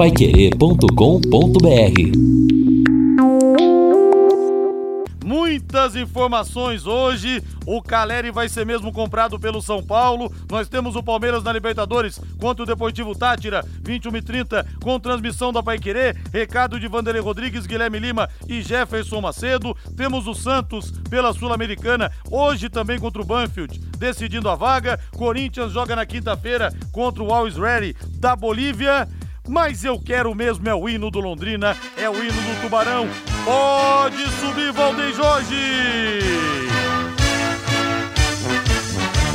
paiquerê.com.br Muitas informações hoje. O Caleri vai ser mesmo comprado pelo São Paulo. Nós temos o Palmeiras na Libertadores contra o Deportivo Tátira, 21 e 30, com transmissão da Paiquerê. Recado de Vanderlei Rodrigues, Guilherme Lima e Jefferson Macedo. Temos o Santos pela Sul-Americana, hoje também contra o Banfield, decidindo a vaga. Corinthians joga na quinta-feira contra o Always Ready da Bolívia. Mas eu quero mesmo é o hino do Londrina, é o hino do Tubarão. Pode subir, Valdeir Jorge!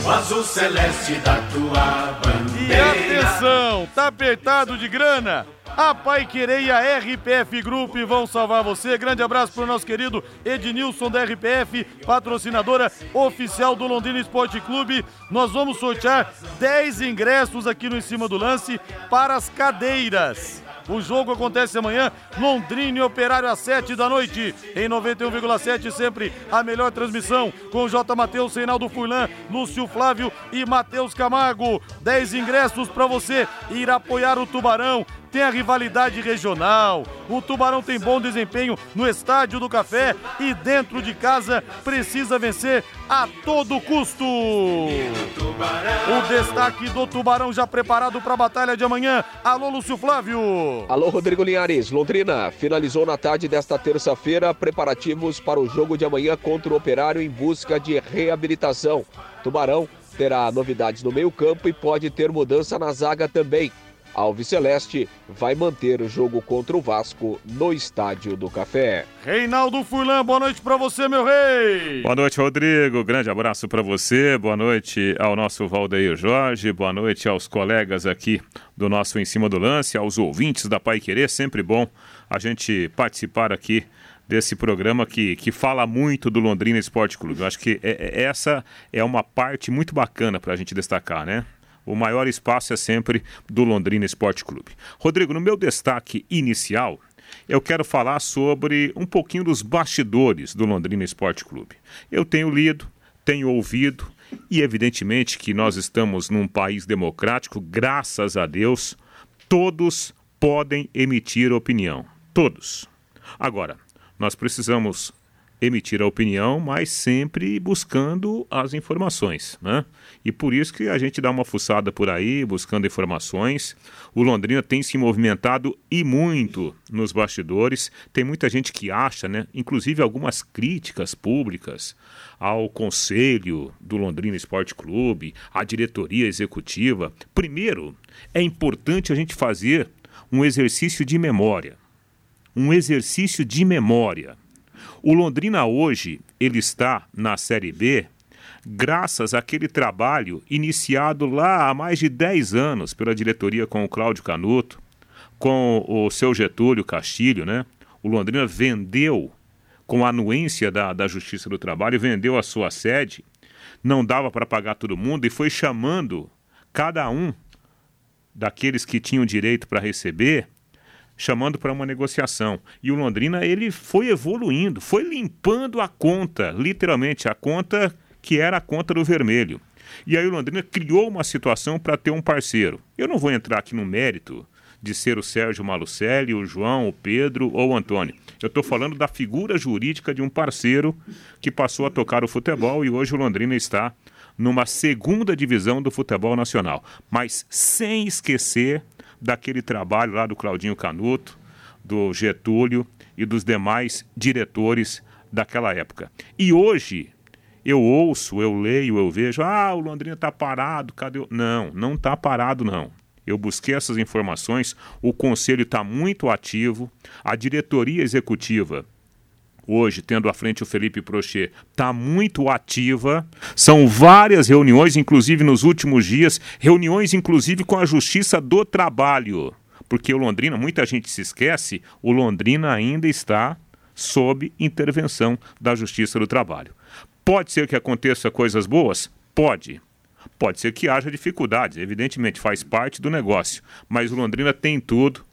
O azul celeste da tua bandeira. E atenção, tá apertado de grana? A Pai Querer e a RPF Group vão salvar você. Grande abraço para o nosso querido Ednilson da RPF, patrocinadora oficial do Londrina Esporte Clube. Nós vamos sortear 10 ingressos aqui no Em Cima do Lance para as cadeiras. O jogo acontece amanhã, Londrina e Operário às 7 da noite. Em 91,7, sempre a melhor transmissão com J. Matheus, Reinaldo Furlan, Lúcio Flávio e Matheus Camargo. 10 ingressos para você ir apoiar o Tubarão tem a rivalidade regional. O Tubarão tem bom desempenho no Estádio do Café e dentro de casa precisa vencer a todo custo. O destaque do Tubarão já preparado para a batalha de amanhã. Alô, Lúcio Flávio. Alô, Rodrigo Linhares. Londrina finalizou na tarde desta terça-feira preparativos para o jogo de amanhã contra o Operário em busca de reabilitação. Tubarão terá novidades no meio-campo e pode ter mudança na zaga também. Alves Celeste vai manter o jogo contra o Vasco no Estádio do Café. Reinaldo Furlan, boa noite para você, meu rei. Boa noite, Rodrigo. Grande abraço para você. Boa noite ao nosso Valdeir Jorge. Boa noite aos colegas aqui do nosso Em Cima do Lance, aos ouvintes da Pai Querer. Sempre bom a gente participar aqui desse programa que, que fala muito do Londrina Esporte Clube. Eu acho que é, é, essa é uma parte muito bacana para a gente destacar, né? O maior espaço é sempre do Londrina Esporte Clube. Rodrigo, no meu destaque inicial, eu quero falar sobre um pouquinho dos bastidores do Londrina Esporte Clube. Eu tenho lido, tenho ouvido e, evidentemente, que nós estamos num país democrático, graças a Deus, todos podem emitir opinião. Todos. Agora, nós precisamos emitir a opinião, mas sempre buscando as informações, né? E por isso que a gente dá uma fuçada por aí, buscando informações. O Londrina tem se movimentado e muito nos bastidores. Tem muita gente que acha, né? Inclusive algumas críticas públicas ao conselho do Londrina Esporte Clube, à diretoria executiva. Primeiro, é importante a gente fazer um exercício de memória. Um exercício de memória o Londrina hoje, ele está na Série B graças àquele trabalho iniciado lá há mais de 10 anos pela diretoria com o Cláudio Canuto, com o seu Getúlio Castilho, né? O Londrina vendeu, com a anuência da, da Justiça do Trabalho, vendeu a sua sede, não dava para pagar todo mundo e foi chamando cada um daqueles que tinham direito para receber chamando para uma negociação. E o Londrina ele foi evoluindo, foi limpando a conta, literalmente a conta que era a conta do vermelho. E aí o Londrina criou uma situação para ter um parceiro. Eu não vou entrar aqui no mérito de ser o Sérgio Malucelli, o João, o Pedro ou o Antônio. Eu estou falando da figura jurídica de um parceiro que passou a tocar o futebol e hoje o Londrina está numa segunda divisão do futebol nacional. Mas sem esquecer daquele trabalho lá do Claudinho Canuto, do Getúlio e dos demais diretores daquela época. E hoje eu ouço, eu leio, eu vejo, ah, o Londrina está parado, cadê o... Não, não está parado não. Eu busquei essas informações, o conselho está muito ativo, a diretoria executiva hoje, tendo à frente o Felipe Prochet, está muito ativa. São várias reuniões, inclusive nos últimos dias, reuniões inclusive com a Justiça do Trabalho. Porque o Londrina, muita gente se esquece, o Londrina ainda está sob intervenção da Justiça do Trabalho. Pode ser que aconteça coisas boas? Pode. Pode ser que haja dificuldades, evidentemente, faz parte do negócio. Mas o Londrina tem tudo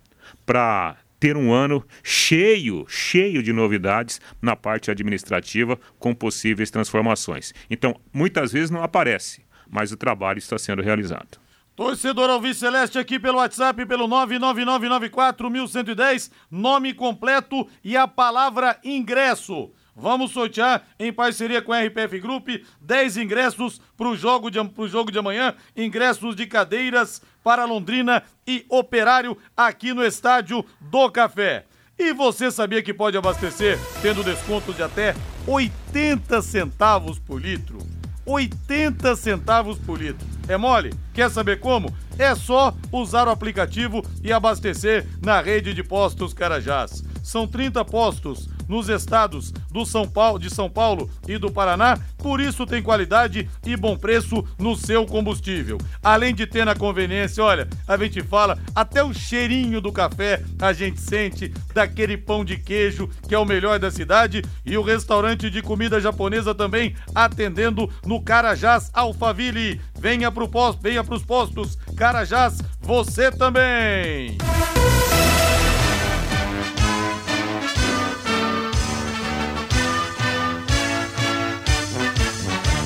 para ter um ano cheio, cheio de novidades na parte administrativa com possíveis transformações. Então, muitas vezes não aparece, mas o trabalho está sendo realizado. Torcedor Alves Celeste aqui pelo WhatsApp, pelo 999941110, nome completo e a palavra ingresso. Vamos sortear em parceria com a RPF Group 10 ingressos para o jogo, de, jogo de amanhã, ingressos de cadeiras para Londrina e Operário aqui no Estádio do Café. E você sabia que pode abastecer tendo desconto de até 80 centavos por litro? 80 centavos por litro. É mole? Quer saber como? É só usar o aplicativo e abastecer na rede de postos Carajás. São 30 postos nos estados do São Paulo, de São Paulo e do Paraná, por isso tem qualidade e bom preço no seu combustível. Além de ter na conveniência, olha, a gente fala, até o cheirinho do café a gente sente, daquele pão de queijo que é o melhor da cidade e o restaurante de comida japonesa também atendendo no Carajás Alphaville. Venha pro posto, venha pros postos Carajás, você também.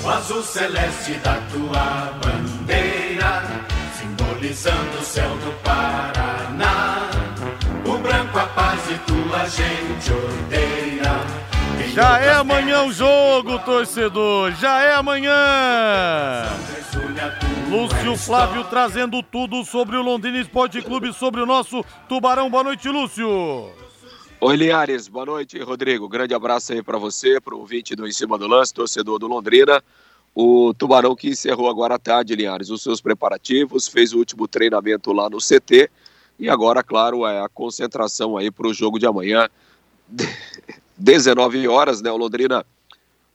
O azul celeste da tua bandeira, simbolizando o céu do Paraná. O branco a paz e tua gente odeia. Já é amanhã o jogo, torcedor. Já é amanhã. Lúcio Flávio trazendo tudo sobre o Londrina Esporte Clube, sobre o nosso Tubarão. Boa noite, Lúcio. Oi, Linhares. Boa noite, Rodrigo. Grande abraço aí para você, para o ouvinte do Em Cima do Lance, torcedor do Londrina. O Tubarão que encerrou agora à tarde, Linhares, os seus preparativos, fez o último treinamento lá no CT e agora, claro, é a concentração aí para o jogo de amanhã, 19 horas, né? O Londrina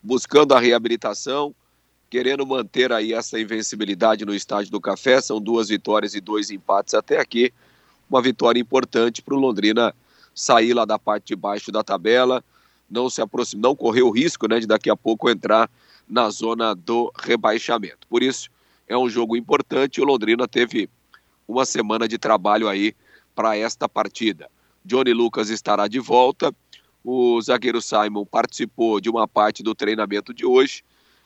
buscando a reabilitação, querendo manter aí essa invencibilidade no estádio do Café. São duas vitórias e dois empates até aqui. Uma vitória importante para o Londrina sair lá da parte de baixo da tabela, não se aproximar, não correr o risco né, de daqui a pouco entrar na zona do rebaixamento. Por isso, é um jogo importante. O Londrina teve uma semana de trabalho aí para esta partida. Johnny Lucas estará de volta. O zagueiro Simon participou de uma parte do treinamento de hoje,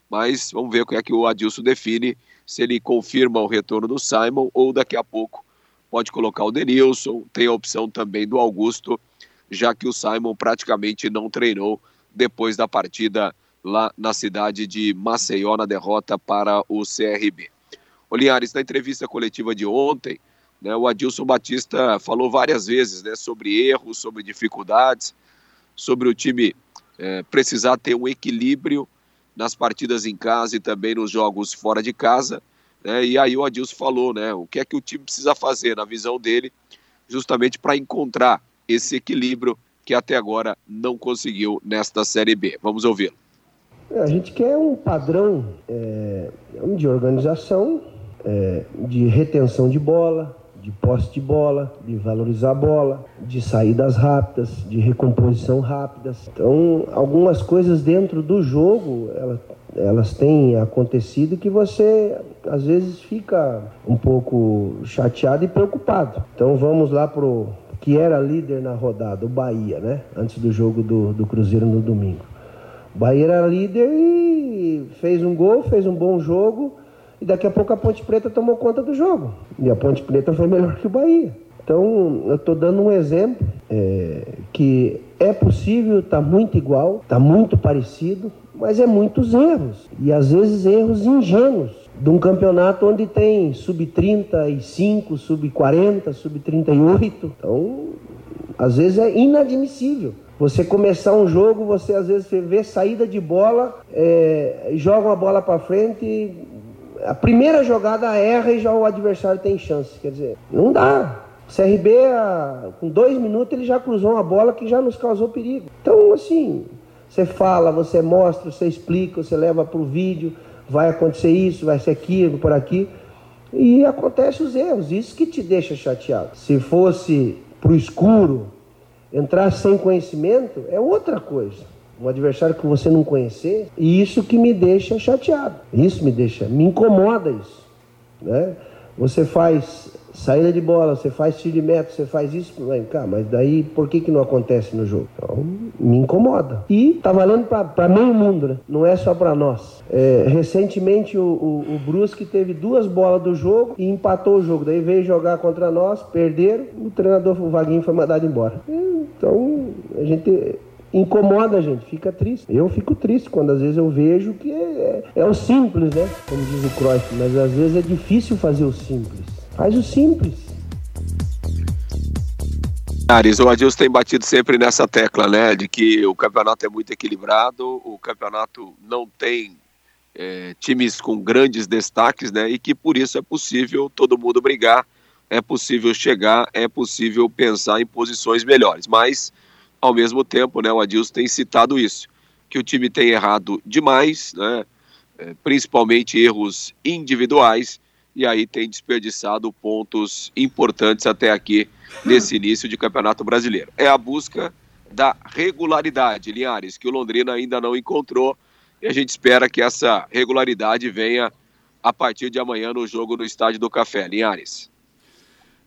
mas vamos ver o que é que o Adilson define, se ele confirma o retorno do Simon ou daqui a pouco pode colocar o Denilson, tem a opção também do Augusto, já que o Simon praticamente não treinou depois da partida lá na cidade de Maceió, na derrota para o CRB. Oliares, na entrevista coletiva de ontem, né, o Adilson Batista falou várias vezes né, sobre erros, sobre dificuldades, sobre o time é, precisar ter um equilíbrio nas partidas em casa e também nos jogos fora de casa. Né? E aí o Adilson falou, né? O que é que o time precisa fazer, na visão dele, justamente para encontrar esse equilíbrio que até agora não conseguiu nesta Série B. Vamos ouvi-lo. É, a gente quer um padrão é, de organização, é, de retenção de bola, de posse de bola, de valorizar a bola, de saídas rápidas, de recomposição rápidas. Então, algumas coisas dentro do jogo, elas, elas têm acontecido que você às vezes fica um pouco chateado e preocupado. Então vamos lá pro que era líder na rodada, o Bahia, né? Antes do jogo do, do Cruzeiro no domingo. O Bahia era líder e fez um gol, fez um bom jogo e daqui a pouco a Ponte Preta tomou conta do jogo. E a Ponte Preta foi melhor que o Bahia. Então, eu estou dando um exemplo é, que é possível, está muito igual, está muito parecido, mas é muitos erros. E às vezes erros ingênuos. De um campeonato onde tem sub-35, sub-40, sub-38. Então, às vezes é inadmissível. Você começar um jogo, você às vezes vê saída de bola, é, joga uma bola para frente, a primeira jogada erra e já o adversário tem chance. Quer dizer, não dá. O CRB, com dois minutos, ele já cruzou uma bola que já nos causou perigo. Então, assim, você fala, você mostra, você explica, você leva para o vídeo, vai acontecer isso, vai ser aquilo, por aqui. E acontece os erros, isso que te deixa chateado. Se fosse para o escuro, entrar sem conhecimento, é outra coisa um adversário que você não conhecer, e isso que me deixa chateado. Isso me deixa, me incomoda isso. Né? Você faz saída de bola, você faz tiro de meta, você faz isso, vem cá, mas daí por que que não acontece no jogo? Então, me incomoda. E tá valendo para meio mundo, né? Não é só para nós. É, recentemente o, o, o, Brusque teve duas bolas do jogo e empatou o jogo. Daí veio jogar contra nós, perderam, o treinador, o Vaguinho, foi mandado embora. Então, a gente incomoda a gente, fica triste. Eu fico triste quando às vezes eu vejo que é, é, é o simples, né? Como diz o Cruyff, mas às vezes é difícil fazer o simples. Faz o simples. Ares, o Adilson tem batido sempre nessa tecla, né? De que o campeonato é muito equilibrado, o campeonato não tem é, times com grandes destaques, né? E que por isso é possível todo mundo brigar, é possível chegar, é possível pensar em posições melhores. Mas ao mesmo tempo, né, o Adilson tem citado isso, que o time tem errado demais, né, é, principalmente erros individuais, e aí tem desperdiçado pontos importantes até aqui nesse início de Campeonato Brasileiro. É a busca da regularidade, Linhares, que o Londrina ainda não encontrou, e a gente espera que essa regularidade venha a partir de amanhã no jogo no Estádio do Café. Linhares.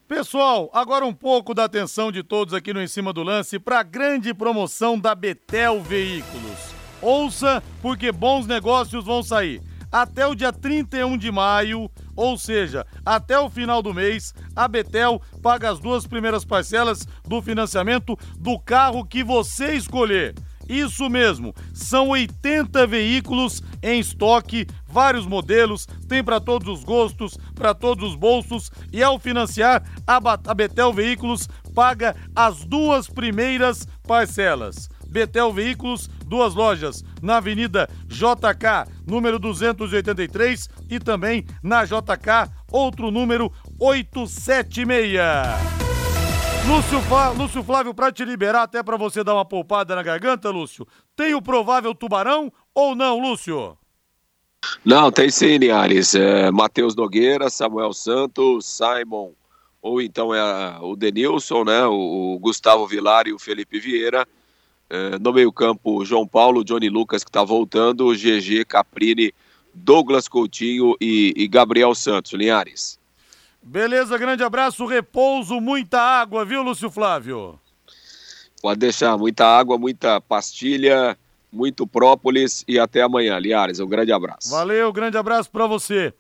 Pessoal, agora um pouco da atenção de todos aqui no Em Cima do Lance para a grande promoção da Betel Veículos. Ouça, porque bons negócios vão sair. Até o dia 31 de maio, ou seja, até o final do mês, a Betel paga as duas primeiras parcelas do financiamento do carro que você escolher. Isso mesmo, são 80 veículos em estoque, vários modelos, tem para todos os gostos, para todos os bolsos e ao financiar, a Betel Veículos paga as duas primeiras parcelas. Betel Veículos, duas lojas, na Avenida JK, número 283 e também na JK, outro número 876. Lúcio, Lúcio Flávio, para te liberar, até para você dar uma poupada na garganta, Lúcio, tem o provável tubarão ou não, Lúcio? Não, tem sim, Linhares. É, Matheus Nogueira, Samuel Santos, Simon, ou então é o Denilson, né? O, o Gustavo Vilar e o Felipe Vieira. É, no meio-campo, João Paulo, Johnny Lucas, que está voltando, GG, Caprini, Douglas Coutinho e, e Gabriel Santos, Linhares. Beleza, grande abraço, repouso, muita água, viu, Lúcio Flávio? Pode deixar, muita água, muita pastilha, muito própolis e até amanhã, Liares. Um grande abraço. Valeu, grande abraço para você.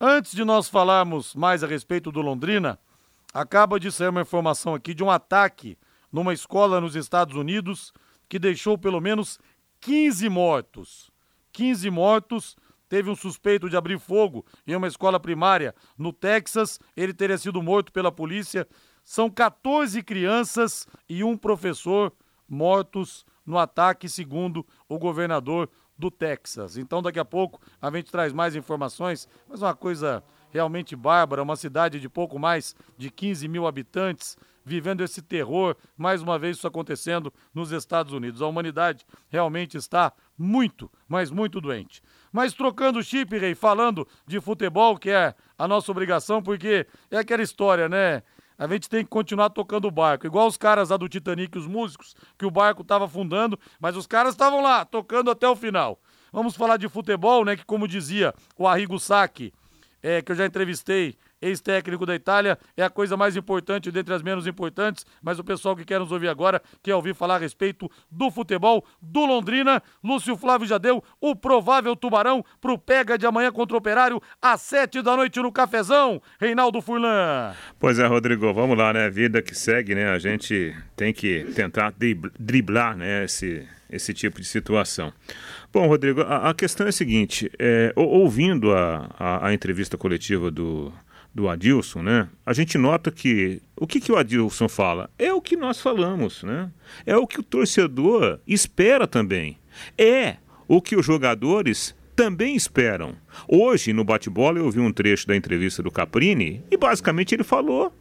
Antes de nós falarmos mais a respeito do Londrina, acaba de sair uma informação aqui de um ataque numa escola nos Estados Unidos que deixou pelo menos 15 mortos. 15 mortos teve um suspeito de abrir fogo em uma escola primária no Texas. Ele teria sido morto pela polícia. São 14 crianças e um professor mortos no ataque, segundo o governador do Texas. Então, daqui a pouco a gente traz mais informações, mas uma coisa realmente bárbara, uma cidade de pouco mais de 15 mil habitantes, vivendo esse terror, mais uma vez isso acontecendo nos Estados Unidos. A humanidade realmente está muito, mas muito doente. Mas trocando chip, Rei, falando de futebol, que é a nossa obrigação, porque é aquela história, né? A gente tem que continuar tocando o barco. Igual os caras lá do Titanic, os músicos, que o barco estava afundando, mas os caras estavam lá, tocando até o final. Vamos falar de futebol, né? Que como dizia o Arrigo Sacchi, é, que eu já entrevistei ex-técnico da Itália, é a coisa mais importante dentre as menos importantes, mas o pessoal que quer nos ouvir agora quer ouvir falar a respeito do futebol do Londrina. Lúcio Flávio já deu o provável tubarão pro pega de amanhã contra o Operário às sete da noite no Cafezão. Reinaldo Furlan. Pois é, Rodrigo, vamos lá, né? Vida que segue, né? A gente tem que tentar driblar, né, esse, esse tipo de situação. Bom, Rodrigo, a, a questão é a seguinte: é, ouvindo a, a, a entrevista coletiva do, do Adilson, né? A gente nota que o que, que o Adilson fala é o que nós falamos, né? É o que o torcedor espera também. É o que os jogadores também esperam. Hoje, no bate-bola, eu ouvi um trecho da entrevista do Caprini e basicamente ele falou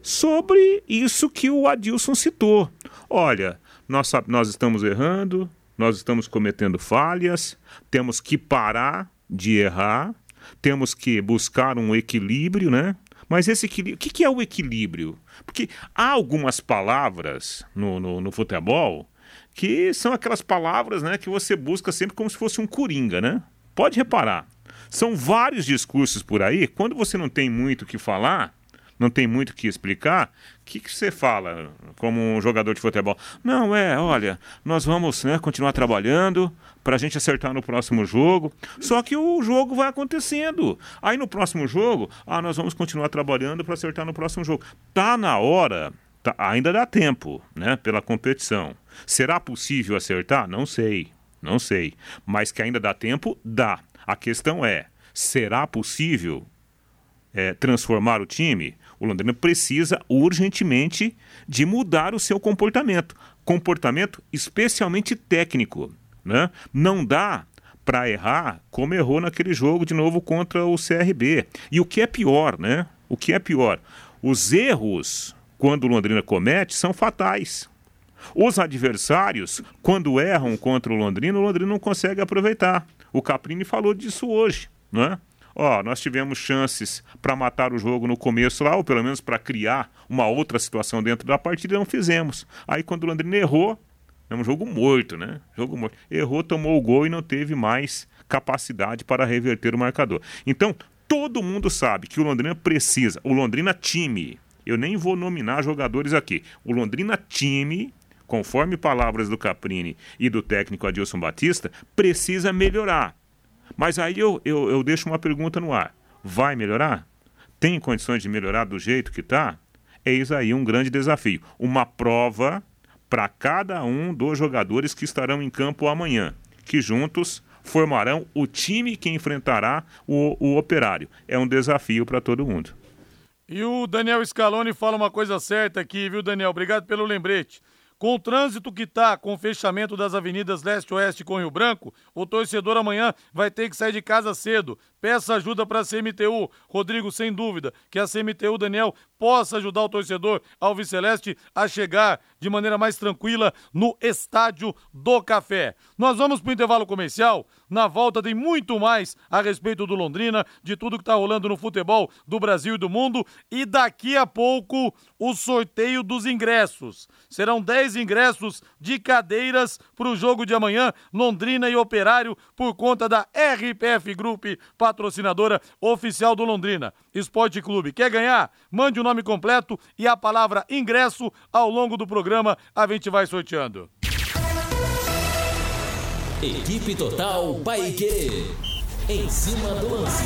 sobre isso que o Adilson citou. Olha, nós, nós estamos errando, nós estamos cometendo falhas, temos que parar de errar temos que buscar um equilíbrio, né? Mas esse equilíbrio, o que, é o equilíbrio? Porque há algumas palavras no, no, no, futebol que são aquelas palavras né, que você busca sempre como se fosse um coringa, né? Pode reparar. São vários discursos por aí, quando você não tem muito o que falar, não tem muito o que explicar, o que, que você fala como um jogador de futebol? Não, é, olha, nós vamos né, continuar trabalhando para a gente acertar no próximo jogo. Só que o jogo vai acontecendo. Aí no próximo jogo, ah, nós vamos continuar trabalhando para acertar no próximo jogo. Tá na hora, tá, ainda dá tempo, né, pela competição. Será possível acertar? Não sei, não sei. Mas que ainda dá tempo, dá. A questão é, será possível é, transformar o time? O Londrina precisa urgentemente de mudar o seu comportamento. Comportamento especialmente técnico. Né? Não dá para errar como errou naquele jogo de novo contra o CRB. E o que é pior, né? O que é pior? Os erros, quando o Londrina comete, são fatais. Os adversários, quando erram contra o Londrina, o Londrina não consegue aproveitar. O Caprini falou disso hoje, né? Ó, nós tivemos chances para matar o jogo no começo lá, ou pelo menos para criar uma outra situação dentro da partida, não fizemos. Aí quando o Londrina errou, é um jogo morto, né? Jogo morto. Errou, tomou o gol e não teve mais capacidade para reverter o marcador. Então, todo mundo sabe que o Londrina precisa, o Londrina time, eu nem vou nominar jogadores aqui, o Londrina time conforme palavras do Caprini e do técnico Adilson Batista, precisa melhorar. Mas aí eu, eu, eu deixo uma pergunta no ar: vai melhorar? Tem condições de melhorar do jeito que está? Eis aí um grande desafio. Uma prova para cada um dos jogadores que estarão em campo amanhã, que juntos formarão o time que enfrentará o, o operário. É um desafio para todo mundo. E o Daniel Scaloni fala uma coisa certa aqui, viu, Daniel? Obrigado pelo lembrete. Com o trânsito que tá, com o fechamento das avenidas Leste Oeste com Rio Branco, o torcedor amanhã vai ter que sair de casa cedo. Peça ajuda para a CMTU. Rodrigo, sem dúvida, que a CMTU, Daniel, possa ajudar o torcedor Alves Celeste a chegar de maneira mais tranquila no Estádio do Café. Nós vamos para o intervalo comercial. Na volta tem muito mais a respeito do Londrina, de tudo que está rolando no futebol do Brasil e do mundo. E daqui a pouco o sorteio dos ingressos. Serão 10 ingressos de cadeiras para o jogo de amanhã, Londrina e Operário, por conta da RPF Group, patrocinadora oficial do Londrina. Esporte Clube. Quer ganhar? Mande o nome completo e a palavra ingresso ao longo do programa. A gente vai sorteando. Equipe Total Paique. Em cima do lance.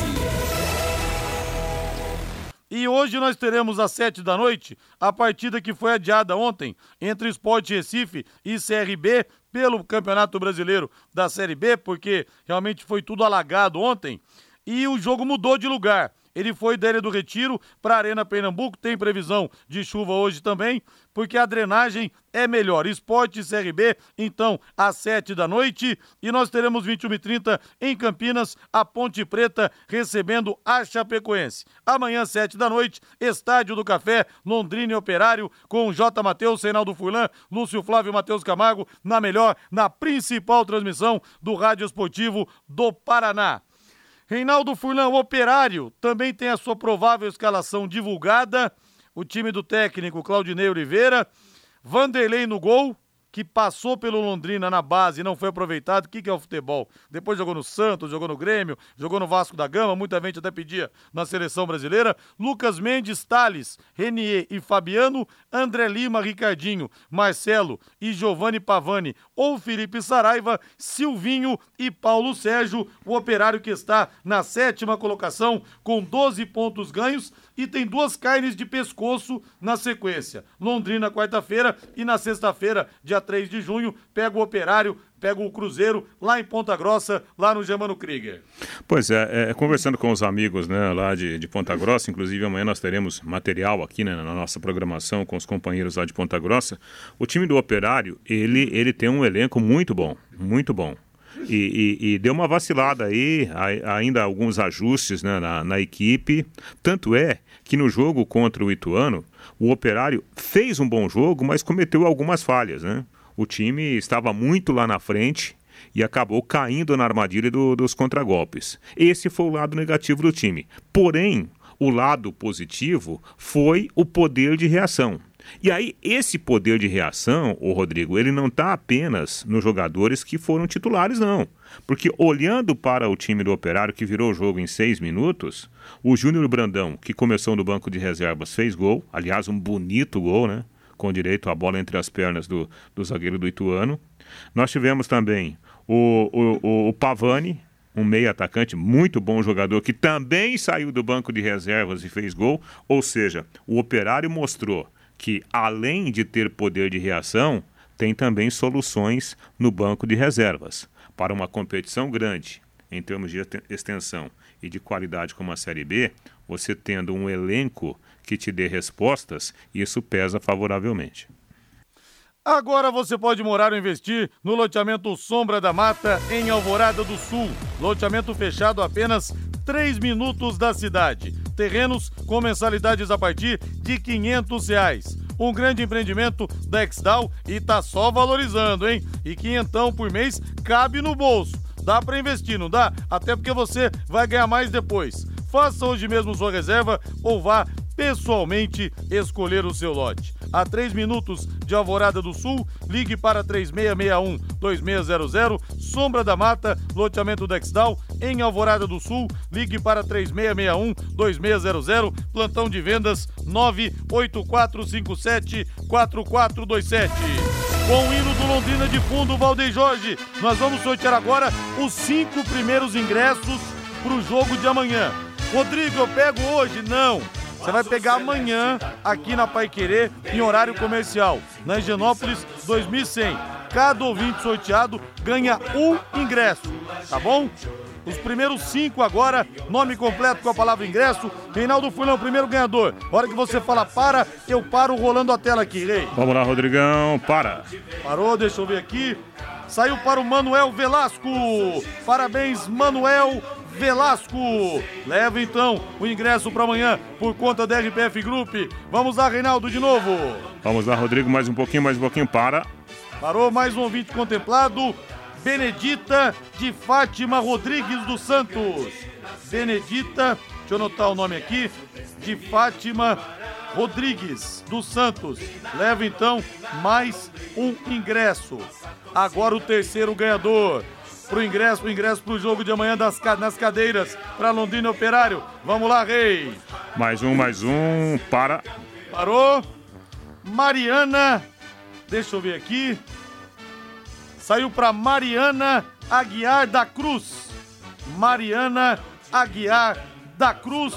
E hoje nós teremos às sete da noite a partida que foi adiada ontem entre Sport Recife e CRB pelo Campeonato Brasileiro da Série B, porque realmente foi tudo alagado ontem. E o jogo mudou de lugar. Ele foi da do Retiro para a Arena Pernambuco. Tem previsão de chuva hoje também, porque a drenagem é melhor. Esporte CRB, então, às 7 da noite. E nós teremos 21 e 30 em Campinas, a Ponte Preta recebendo a Chapecoense. Amanhã, 7 da noite, Estádio do Café, Londrina e Operário, com J. Matheus, Reinaldo Furlan, Lúcio Flávio e Matheus Camargo, na melhor, na principal transmissão do Rádio Esportivo do Paraná. Reinaldo Furlan, operário, também tem a sua provável escalação divulgada. O time do técnico Claudinei Oliveira. Vanderlei no gol que passou pelo Londrina na base e não foi aproveitado. O que, que é o futebol? Depois jogou no Santos, jogou no Grêmio, jogou no Vasco da Gama, muita gente até pedia na seleção brasileira. Lucas Mendes, Thales, Renier e Fabiano, André Lima, Ricardinho, Marcelo e Giovanni Pavani ou Felipe Saraiva, Silvinho e Paulo Sérgio, o operário que está na sétima colocação com 12 pontos ganhos e tem duas carnes de pescoço na sequência. Londrina, quarta-feira, e na sexta-feira, dia 3 de junho, pega o Operário, pega o Cruzeiro lá em Ponta Grossa, lá no Germano Krieger. Pois é, é, conversando com os amigos né, lá de, de Ponta Grossa, inclusive amanhã nós teremos material aqui né, na nossa programação com os companheiros lá de Ponta Grossa. O time do Operário, ele, ele tem um elenco muito bom, muito bom. E, e, e, deu uma vacilada aí, ainda alguns ajustes né, na, na, equipe. Tanto é que no jogo contra o Ituano, o Operário fez um bom jogo, mas cometeu algumas falhas. Né? O time estava muito lá na frente e acabou caindo na armadilha do, dos contragolpes. Esse foi o lado negativo do time. Porém, o lado positivo foi o poder de reação. E aí, esse poder de reação, o Rodrigo, ele não está apenas nos jogadores que foram titulares, não. Porque olhando para o time do Operário, que virou o jogo em seis minutos, o Júnior Brandão, que começou no banco de reservas, fez gol. Aliás, um bonito gol, né? Com direito à bola entre as pernas do, do zagueiro do Ituano. Nós tivemos também o, o, o Pavani, um meio atacante, muito bom jogador, que também saiu do banco de reservas e fez gol. Ou seja, o Operário mostrou que, além de ter poder de reação, tem também soluções no banco de reservas. Para uma competição grande, em termos de extensão e de qualidade como a Série B, você tendo um elenco que te dê respostas, isso pesa favoravelmente. Agora você pode morar ou investir no loteamento Sombra da Mata, em Alvorada do Sul. Loteamento fechado a apenas 3 minutos da cidade. Terrenos com mensalidades a partir de 500 reais. Um grande empreendimento da Exdal e tá só valorizando, hein? E quinhentão por mês cabe no bolso. Dá para investir, não dá? Até porque você vai ganhar mais depois. Faça hoje mesmo sua reserva ou vá pessoalmente escolher o seu lote. A 3 minutos de Alvorada do Sul, ligue para 3661-2600, Sombra da Mata, loteamento Dexdal, em Alvorada do Sul, ligue para 3661-2600, plantão de vendas 98457-4427. Com o hino do Londrina de fundo, Valdeir Jorge, nós vamos sortear agora os cinco primeiros ingressos para o jogo de amanhã. Rodrigo, eu pego hoje? Não. Você vai pegar amanhã aqui na Pai Querer, em horário comercial, na Higienópolis 2100. Cada ouvinte sorteado ganha um ingresso, tá bom? Os primeiros cinco agora, nome completo com a palavra ingresso. Reinaldo Fulão, primeiro ganhador. Hora que você fala para, eu paro rolando a tela aqui, Rei. Vamos lá, Rodrigão, para. Parou, deixa eu ver aqui. Saiu para o Manuel Velasco. Parabéns, Manuel Velasco. Leva então o ingresso para amanhã por conta da RPF Group. Vamos lá, Reinaldo, de novo. Vamos lá, Rodrigo, mais um pouquinho, mais um pouquinho, para. Parou mais um ouvinte contemplado. Benedita de Fátima Rodrigues dos Santos. Benedita, deixa eu anotar o nome aqui, de Fátima Rodrigues dos Santos. Leva então mais um ingresso. Agora o terceiro ganhador pro ingresso, o ingresso pro jogo de amanhã das, nas cadeiras para Londrina Operário. Vamos lá, Rei. Mais um, mais um, para. Parou. Mariana, deixa eu ver aqui. Saiu para Mariana Aguiar da Cruz. Mariana Aguiar da Cruz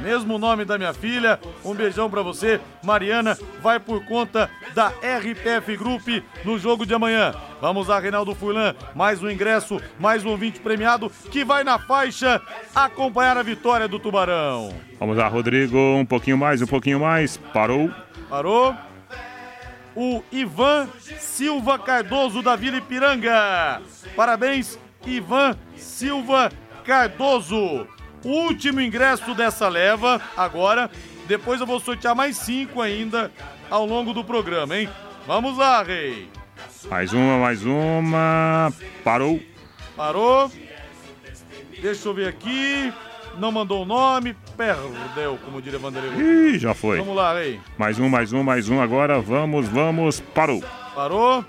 mesmo nome da minha filha. Um beijão para você, Mariana. Vai por conta da RPF Group no jogo de amanhã. Vamos lá, Reinaldo Furlan. Mais um ingresso, mais um ouvinte premiado que vai na faixa acompanhar a vitória do Tubarão. Vamos lá, Rodrigo. Um pouquinho mais, um pouquinho mais. Parou. Parou. O Ivan Silva Cardoso da Vila Ipiranga. Parabéns, Ivan Silva Cardoso último ingresso dessa leva agora. Depois eu vou sortear mais cinco ainda ao longo do programa, hein? Vamos lá, Rei. Mais uma, mais uma. Parou. Parou. Deixa eu ver aqui. Não mandou o nome. Perdeu, como diria Vanderlei. Ih, já foi. Vamos lá, Rei. Mais um, mais um, mais um. Agora vamos, vamos. Parou. Parou.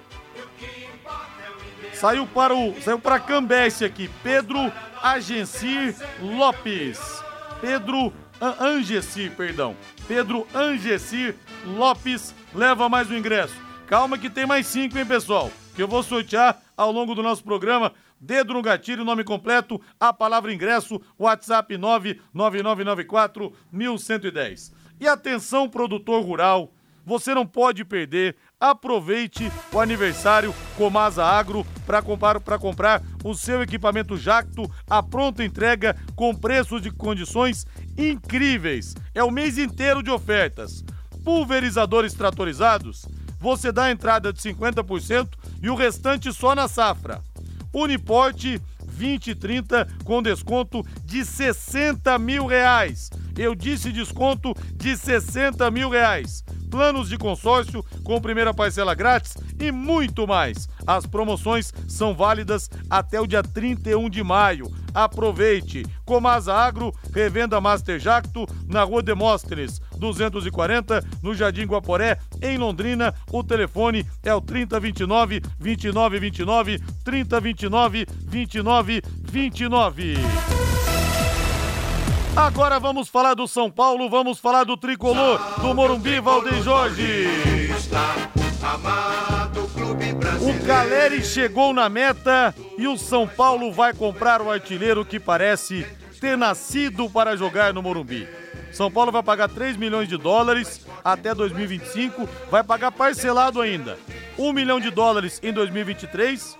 Saiu para o. Saiu para Cambesse aqui. Pedro Agencir Lopes. Pedro Angecir, perdão. Pedro Angecir Lopes leva mais um ingresso. Calma que tem mais cinco, hein, pessoal? Que eu vou sortear ao longo do nosso programa. Dedo no gatilho, nome completo, a palavra ingresso, WhatsApp 99994 1110. E atenção, produtor rural, você não pode perder Aproveite o aniversário Comasa Agro para comprar, comprar o seu equipamento Jacto a pronta entrega com preços de condições incríveis. É o mês inteiro de ofertas. Pulverizadores tratorizados, você dá a entrada de 50% e o restante só na safra. Uniporte 2030 com desconto de 60 mil reais. Eu disse desconto de 60 mil reais planos de consórcio com primeira parcela grátis e muito mais. As promoções são válidas até o dia 31 de maio. Aproveite! Comasa Agro, revenda Master Jacto, na Rua Demóstenes, 240, no Jardim Guaporé, em Londrina. O telefone é o 3029 2929 3029 2929. Agora vamos falar do São Paulo, vamos falar do tricolor do Morumbi Valdeir Jorge. O Caleri chegou na meta e o São Paulo vai comprar o artilheiro que parece ter nascido para jogar no Morumbi. São Paulo vai pagar 3 milhões de dólares até 2025, vai pagar parcelado ainda. 1 milhão de dólares em 2023,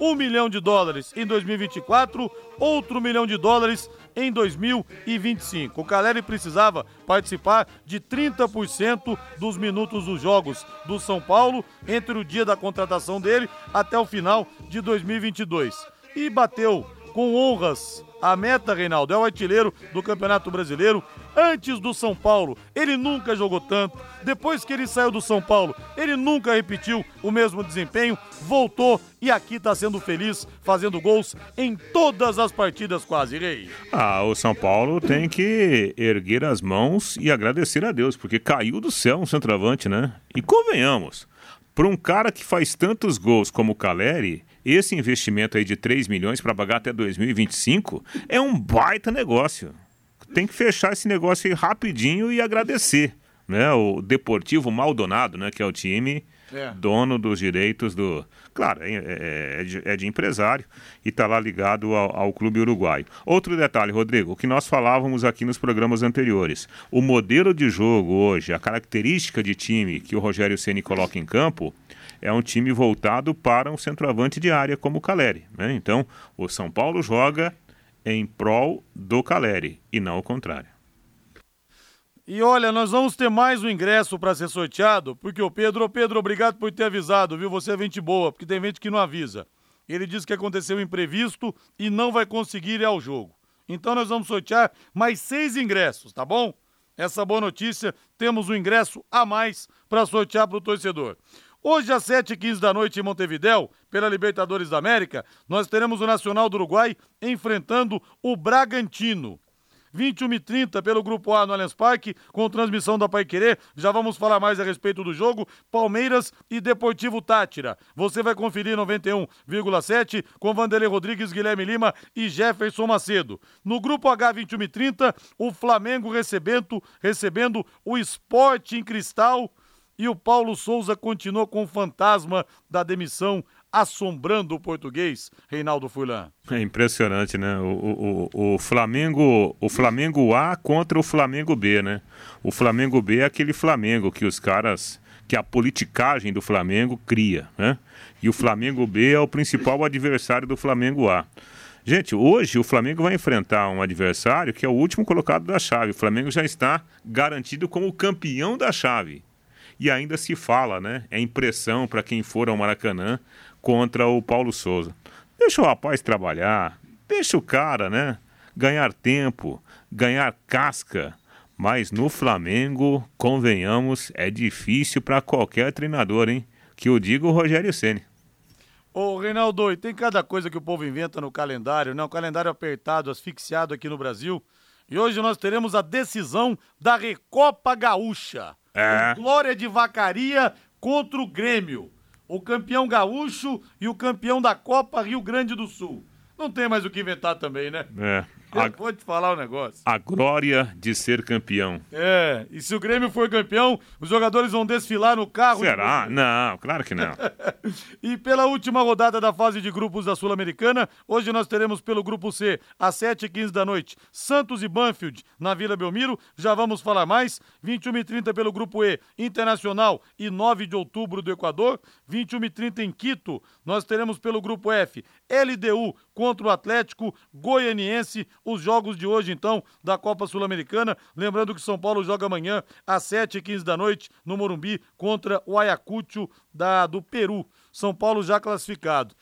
1 milhão de dólares em 2024, outro milhão de dólares em 2025. O Caleri precisava participar de 30% dos minutos dos jogos do São Paulo entre o dia da contratação dele até o final de 2022. E bateu com honras a meta, Reinaldo, é o artilheiro do Campeonato Brasileiro. Antes do São Paulo, ele nunca jogou tanto. Depois que ele saiu do São Paulo, ele nunca repetiu o mesmo desempenho. Voltou e aqui está sendo feliz, fazendo gols em todas as partidas, quase, Rei. Ah, o São Paulo tem que erguer as mãos e agradecer a Deus, porque caiu do céu um centroavante, né? E convenhamos, para um cara que faz tantos gols como o Caleri, esse investimento aí de 3 milhões para pagar até 2025 é um baita negócio. Tem que fechar esse negócio aí rapidinho e agradecer. Né? O Deportivo Maldonado, né? que é o time é. dono dos direitos do. Claro, é, é, é, de, é de, empresário e está lá ligado ao, ao, clube uruguaio. Outro detalhe, Rodrigo, o que nós falávamos aqui nos programas anteriores. O modelo de jogo hoje, a característica de time que o Rogério Ceni coloca em campo é um time voltado para um centroavante de área como o Caleri. Né? Então, o São Paulo joga em prol do Caleri e não o contrário. E olha, nós vamos ter mais um ingresso para ser sorteado, porque o Pedro, Pedro, obrigado por ter avisado, viu? Você é gente boa, porque tem gente que não avisa. Ele disse que aconteceu um imprevisto e não vai conseguir ir ao jogo. Então nós vamos sortear mais seis ingressos, tá bom? Essa boa notícia, temos um ingresso a mais para sortear para o torcedor. Hoje, às 7h15 da noite, em Montevidéu, pela Libertadores da América, nós teremos o Nacional do Uruguai enfrentando o Bragantino. 21 e 30 pelo Grupo A no Allianz Parque, com transmissão da Pai Querer. Já vamos falar mais a respeito do jogo. Palmeiras e Deportivo Tátira. Você vai conferir 91,7 com Vanderlei Rodrigues, Guilherme Lima e Jefferson Macedo. No Grupo H, 21 e 30, o Flamengo recebendo, recebendo o Esporte em Cristal e o Paulo Souza continuou com o fantasma da demissão assombrando o português, Reinaldo Fulan. É impressionante, né? O, o, o, Flamengo, o Flamengo A contra o Flamengo B, né? O Flamengo B é aquele Flamengo que os caras, que a politicagem do Flamengo cria, né? E o Flamengo B é o principal adversário do Flamengo A. Gente, hoje o Flamengo vai enfrentar um adversário que é o último colocado da chave. O Flamengo já está garantido como campeão da chave e ainda se fala, né? É impressão para quem for ao Maracanã contra o Paulo Souza. Deixa o rapaz trabalhar, deixa o cara, né? Ganhar tempo, ganhar casca. Mas no Flamengo, convenhamos, é difícil para qualquer treinador, hein? Que eu digo o Rogério Ceni. Ô, Reinaldo, e tem cada coisa que o povo inventa no calendário, né? O calendário apertado, asfixiado aqui no Brasil. E hoje nós teremos a decisão da Recopa Gaúcha. É. Glória de Vacaria contra o Grêmio. O campeão gaúcho e o campeão da Copa Rio Grande do Sul. Não tem mais o que inventar também, né? É. A, vou te falar um negócio. A glória de ser campeão. É, e se o Grêmio for campeão, os jogadores vão desfilar no carro. Será? Não, claro que não. e pela última rodada da fase de grupos da Sul-Americana, hoje nós teremos pelo grupo C, às 7h15 da noite, Santos e Banfield na Vila Belmiro. Já vamos falar mais. 21h30 pelo grupo E, Internacional e 9 de outubro do Equador. 21h30 em Quito, nós teremos pelo grupo F, LDU contra o Atlético Goianiense. Os jogos de hoje, então, da Copa Sul-Americana. Lembrando que São Paulo joga amanhã às 7h15 da noite no Morumbi contra o Ayacucho da, do Peru. São Paulo já classificado.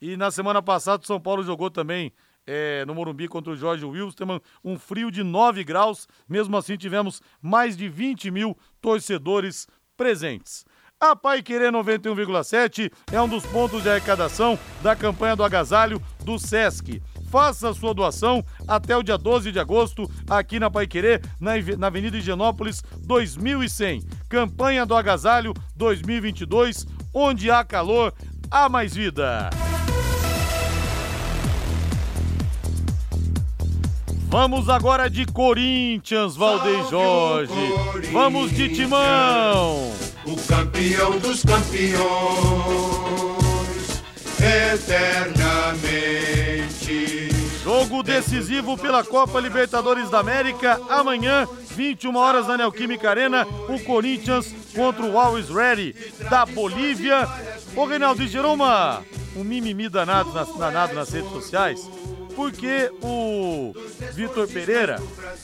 E na semana passada, São Paulo jogou também é, no Morumbi contra o Jorge Wilstermann, um frio de 9 graus. Mesmo assim, tivemos mais de 20 mil torcedores presentes. A Pai Querer 91,7 é um dos pontos de arrecadação da campanha do agasalho do SESC. Faça sua doação até o dia 12 de agosto, aqui na Paiquerê, na, na Avenida Higienópolis 2100. Campanha do Agasalho 2022, onde há calor, há mais vida. Vamos agora de Corinthians, Valdez Jorge. Vamos de Timão. O campeão dos campeões, eternamente. Jogo decisivo pela Copa Libertadores da América. Amanhã, 21 horas na Neoquímica Arena, o Corinthians contra o Always Ready da Bolívia. Ô Reinaldo, gerou uma, um mimimi danado danado nas redes sociais porque o Vitor Pereira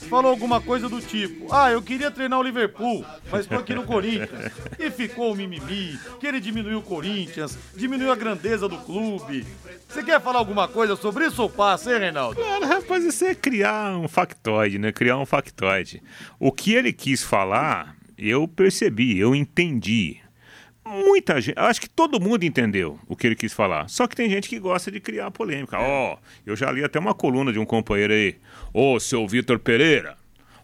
falou alguma coisa do tipo: Ah, eu queria treinar o Liverpool, mas estou aqui no Corinthians. E ficou o mimimi, que ele diminuiu o Corinthians, diminuiu a grandeza do clube. Você quer falar alguma coisa sobre isso ou passa, hein, Reinaldo? Claro, rapaz, isso é criar um factoide, né? Criar um factoide. O que ele quis falar, eu percebi, eu entendi muita gente, acho que todo mundo entendeu o que ele quis falar. Só que tem gente que gosta de criar polêmica. Ó, oh, eu já li até uma coluna de um companheiro aí. Ô, oh, seu Vitor Pereira,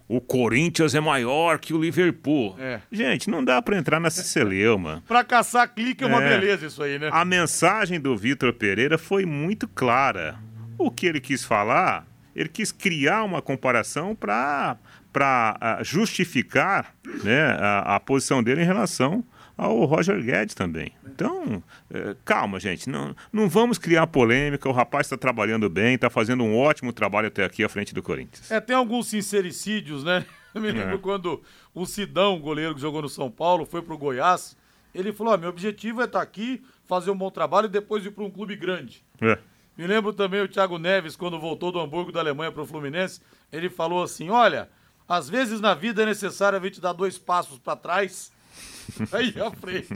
o Corinthians é maior que o Liverpool. É. Gente, não dá para entrar nessa celeuma. pra caçar clique é uma é. beleza isso aí, né? A mensagem do Vitor Pereira foi muito clara. O que ele quis falar, ele quis criar uma comparação para para uh, justificar né, a, a posição dele em relação ao Roger Guedes também. Então, é, calma, gente, não, não vamos criar polêmica. O rapaz está trabalhando bem, está fazendo um ótimo trabalho até aqui à frente do Corinthians. É, tem alguns sincericídios, né? Eu me lembro é. quando o Sidão, goleiro que jogou no São Paulo, foi pro Goiás. Ele falou: ah, meu objetivo é estar tá aqui, fazer um bom trabalho e depois ir para um clube grande. É. Me lembro também o Thiago Neves, quando voltou do Hamburgo da Alemanha para o Fluminense, ele falou assim: olha, às vezes na vida é necessário a gente dar dois passos para trás aí à frente.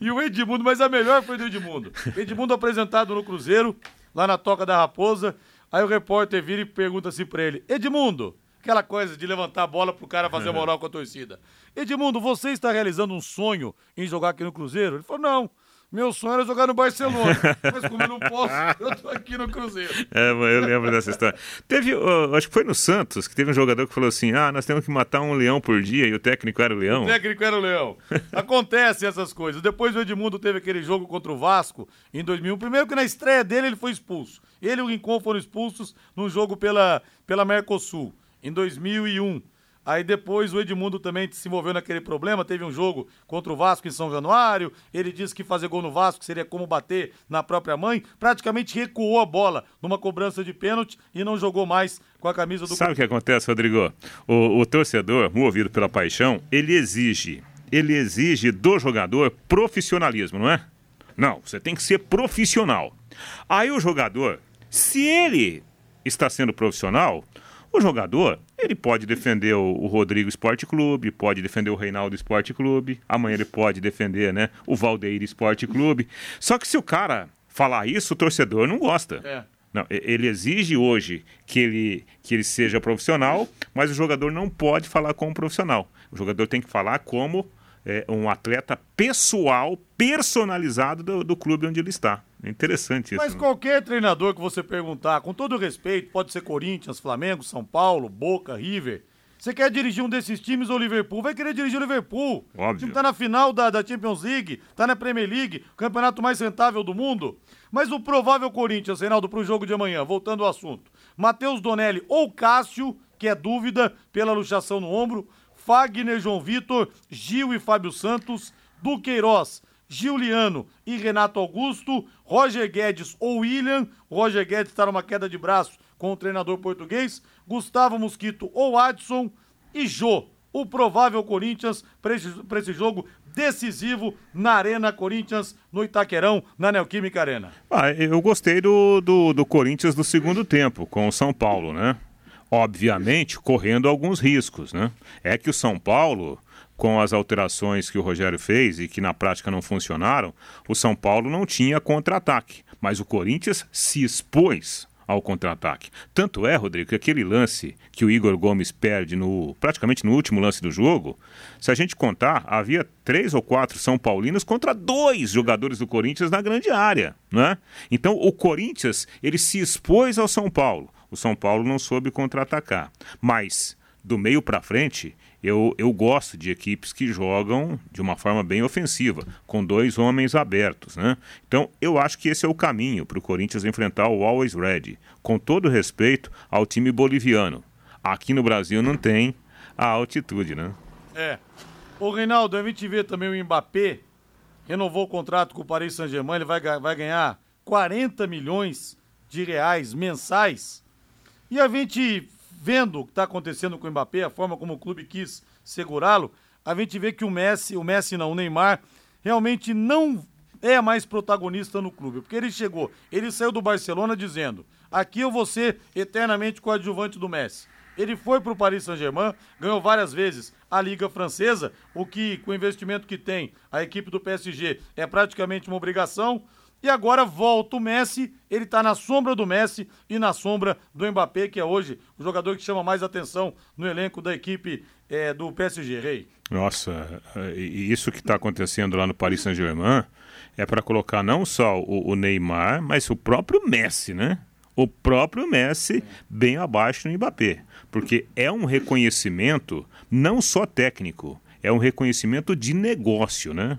E o Edmundo, mas a melhor foi do Edmundo. Edmundo apresentado no Cruzeiro, lá na Toca da Raposa. Aí o repórter vira e pergunta assim pra ele: Edmundo, aquela coisa de levantar a bola pro cara fazer moral com a torcida. Edmundo, você está realizando um sonho em jogar aqui no Cruzeiro? Ele falou: não. Meu sonho era jogar no Barcelona, mas como eu não posso, eu tô aqui no Cruzeiro. É, eu lembro dessa história. Teve, uh, acho que foi no Santos, que teve um jogador que falou assim: ah, nós temos que matar um leão por dia, e o técnico era o leão. O técnico era o leão. Acontecem essas coisas. Depois o Edmundo teve aquele jogo contra o Vasco em 2001. Primeiro que na estreia dele ele foi expulso. Ele e o Rincon foram expulsos num jogo pela, pela Mercosul, em 2001. Aí depois o Edmundo também se envolveu naquele problema. Teve um jogo contra o Vasco em São Januário. Ele disse que fazer gol no Vasco seria como bater na própria mãe. Praticamente recuou a bola numa cobrança de pênalti e não jogou mais com a camisa do Sabe o que acontece, Rodrigo? O, o torcedor, movido pela paixão, ele exige, ele exige do jogador profissionalismo, não é? Não, você tem que ser profissional. Aí o jogador, se ele está sendo profissional, o jogador, ele pode defender o, Rodrigo Esporte Clube, pode defender o Reinaldo Esporte Clube, amanhã ele pode defender, né, o Valdeir Esporte Clube. Só que se o cara falar isso, o torcedor não gosta. É. Não, ele exige hoje que ele, que ele seja profissional, mas o jogador não pode falar como profissional. O jogador tem que falar como é, um atleta pessoal, personalizado do, do clube onde ele está. É interessante isso. Mas né? qualquer treinador que você perguntar, com todo respeito, pode ser Corinthians, Flamengo, São Paulo, Boca, River. Você quer dirigir um desses times ou Liverpool? Vai querer dirigir o Liverpool. Óbvio. O time tá na final da, da Champions League, tá na Premier League, o campeonato mais rentável do mundo. Mas o provável Corinthians, Reinaldo, pro jogo de amanhã, voltando ao assunto. Matheus Donelli ou Cássio, que é dúvida pela luxação no ombro. Fagner, João Vitor, Gil e Fábio Santos, Duqueiroz, Giuliano e Renato Augusto, Roger Guedes ou William. Roger Guedes está numa queda de braço com o treinador português. Gustavo Mosquito ou Adson e Jô, o provável Corinthians para esse, esse jogo decisivo na Arena Corinthians, no Itaquerão, na Neoquímica Arena. Ah, eu gostei do, do, do Corinthians do segundo tempo, com o São Paulo, né? Obviamente, correndo alguns riscos, né? É que o São Paulo com as alterações que o Rogério fez e que na prática não funcionaram, o São Paulo não tinha contra-ataque. Mas o Corinthians se expôs ao contra-ataque. Tanto é, Rodrigo, que aquele lance que o Igor Gomes perde no praticamente no último lance do jogo, se a gente contar, havia três ou quatro São Paulinos contra dois jogadores do Corinthians na grande área, né? Então o Corinthians ele se expôs ao São Paulo. O São Paulo não soube contra-atacar, mas do meio para frente eu, eu gosto de equipes que jogam de uma forma bem ofensiva, com dois homens abertos. Né? Então, eu acho que esse é o caminho para o Corinthians enfrentar o Always Ready, com todo respeito ao time boliviano. Aqui no Brasil não tem a altitude, né? É. Ô, Reinaldo, a gente vê também o Mbappé renovou o contrato com o Paris Saint-Germain, ele vai, vai ganhar 40 milhões de reais mensais. E a gente vendo o que está acontecendo com o Mbappé, a forma como o clube quis segurá-lo, a gente vê que o Messi, o Messi não, o Neymar, realmente não é mais protagonista no clube, porque ele chegou, ele saiu do Barcelona dizendo: aqui eu vou ser eternamente coadjuvante do Messi. Ele foi para o Paris Saint-Germain, ganhou várias vezes a Liga Francesa, o que, com o investimento que tem a equipe do PSG, é praticamente uma obrigação. E agora volta o Messi, ele está na sombra do Messi e na sombra do Mbappé, que é hoje o jogador que chama mais atenção no elenco da equipe é, do PSG, Rei. Nossa, isso que está acontecendo lá no Paris Saint-Germain é para colocar não só o, o, Neymar, mas o próprio Messi, né? O próprio Messi bem abaixo do Mbappé. Porque é um reconhecimento não só técnico, é um reconhecimento de negócio, né?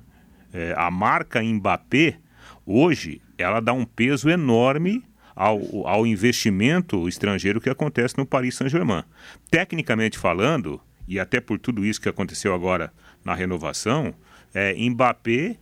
É, a marca Mbappé Hoje, ela dá um peso enorme ao, ao investimento estrangeiro que acontece no Paris Saint-Germain. Tecnicamente falando, e até por tudo isso que aconteceu agora na renovação, é Mbappé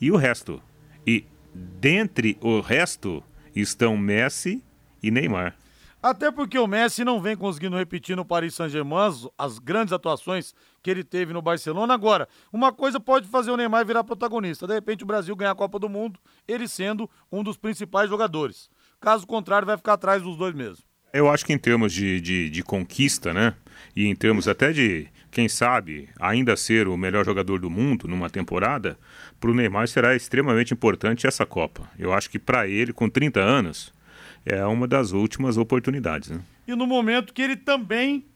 e o resto. E dentre o resto estão Messi e Neymar. Até porque o Messi não vem conseguindo repetir no Paris Saint-Germain as, grandes atuações que ele teve no Barcelona. Agora, uma coisa pode fazer o Neymar virar protagonista. De repente o Brasil ganhar a Copa do Mundo, ele sendo um dos principais jogadores. Caso contrário, vai ficar atrás dos dois mesmo. Eu acho que em termos de, de, de conquista, né? E em termos até de, quem sabe, ainda ser o melhor jogador do mundo numa temporada, para o Neymar será extremamente importante essa Copa. Eu acho que para ele, com 30 anos, é uma das últimas oportunidades. Né? E no momento que ele também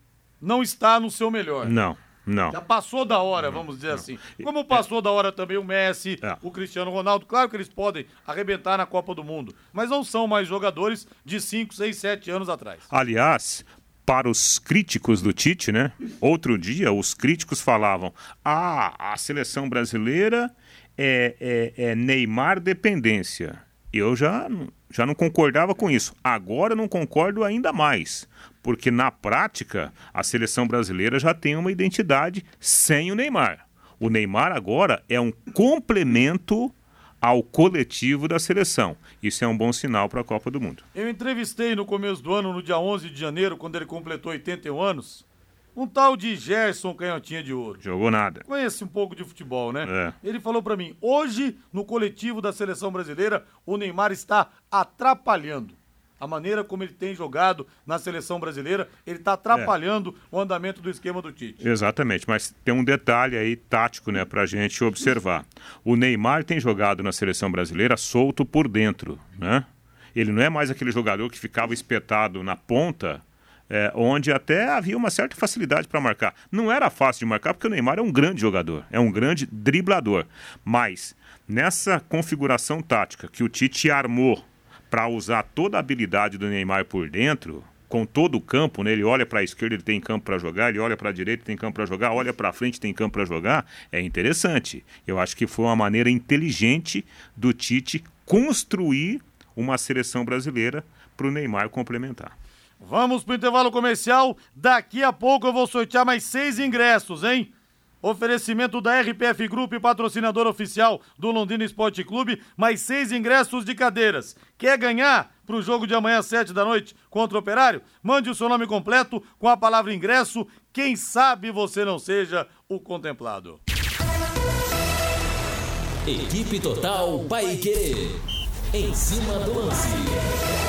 não está no seu melhor. Não. Não. Já passou da hora, vamos dizer não. assim. Como passou é. da hora também o Messi, é. o Cristiano Ronaldo. Claro que eles podem arrebentar na Copa do Mundo, mas não são mais jogadores de 5, 6, 7 anos atrás. Aliás, para os críticos do Tite, né? Outro dia os críticos falavam: ah, a seleção brasileira é, é, é Neymar dependência. Eu já já não concordava com isso. Agora não concordo ainda mais, porque na prática a seleção brasileira já tem uma identidade sem o Neymar. O Neymar agora é um complemento ao coletivo da seleção. Isso é um bom sinal para a Copa do Mundo. Eu entrevistei no começo do ano, no dia 11 de janeiro, quando ele completou 81 anos, um tal de Gerson Canhotinha de Ouro. Jogou nada. Conhece um pouco de futebol, né? É. Ele falou para mim: hoje, no coletivo da seleção brasileira, o Neymar está atrapalhando. A maneira como ele tem jogado na seleção brasileira, ele está atrapalhando é. o andamento do esquema do Tite. Exatamente, mas tem um detalhe aí tático, né, pra gente observar. O Neymar tem jogado na seleção brasileira solto por dentro, né? Ele não é mais aquele jogador que ficava espetado na ponta é, onde até havia uma certa facilidade para marcar. Não era fácil de marcar, porque o Neymar é um grande jogador, é um grande driblador. Mas nessa configuração tática que o Tite armou para usar toda a habilidade do Neymar por dentro, com todo o campo, né? ele olha para a esquerda, ele tem campo para jogar, ele olha para a direita, tem campo para jogar, olha para frente, tem campo para jogar, é interessante. Eu acho que foi uma maneira inteligente do Tite construir uma seleção brasileira para o Neymar complementar. Vamos pro intervalo comercial. Daqui a pouco eu vou sortear mais seis ingressos, hein? Oferecimento da RPF Group, patrocinador oficial do Londrina Esporte Clube, mais seis ingressos de cadeiras. Quer ganhar para o jogo de amanhã às sete da noite contra o Operário? Mande o seu nome completo com a palavra ingresso. Quem sabe você não seja o contemplado. Equipe Total Paique. Em cima do lance.